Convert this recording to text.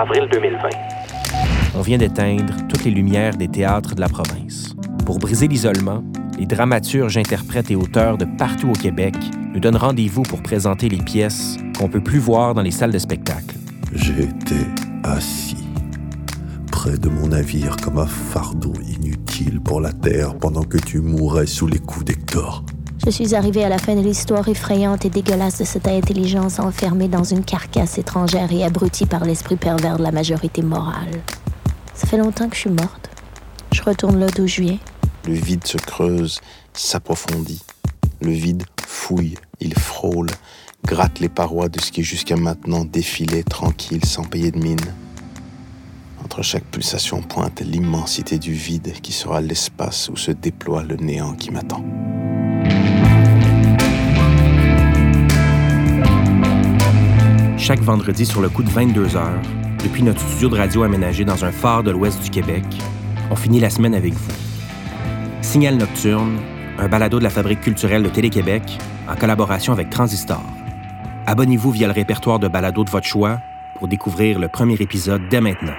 avril 2020. On vient d'éteindre toutes les lumières des théâtres de la province. Pour briser l'isolement, les dramaturges, interprètes et auteurs de partout au Québec nous donnent rendez-vous pour présenter les pièces qu'on peut plus voir dans les salles de spectacle. J'étais assis près de mon navire comme un fardeau inutile pour la terre pendant que tu mourais sous les coups d'Hector. Je suis arrivé à la fin de l'histoire effrayante et dégueulasse de cette intelligence enfermée dans une carcasse étrangère et abrutie par l'esprit pervers de la majorité morale. Ça fait longtemps que je suis morte. Je retourne là d'où je viens. Le vide se creuse, s'approfondit. Le vide fouille, il frôle, gratte les parois de ce qui jusqu'à maintenant défilait tranquille sans payer de mine. Entre chaque pulsation pointe l'immensité du vide qui sera l'espace où se déploie le néant qui m'attend. Chaque vendredi sur le coup de 22 heures, depuis notre studio de radio aménagé dans un phare de l'ouest du Québec, on finit la semaine avec vous. Signal Nocturne, un balado de la Fabrique culturelle de Télé-Québec en collaboration avec Transistor. Abonnez-vous via le répertoire de balados de votre choix pour découvrir le premier épisode dès maintenant.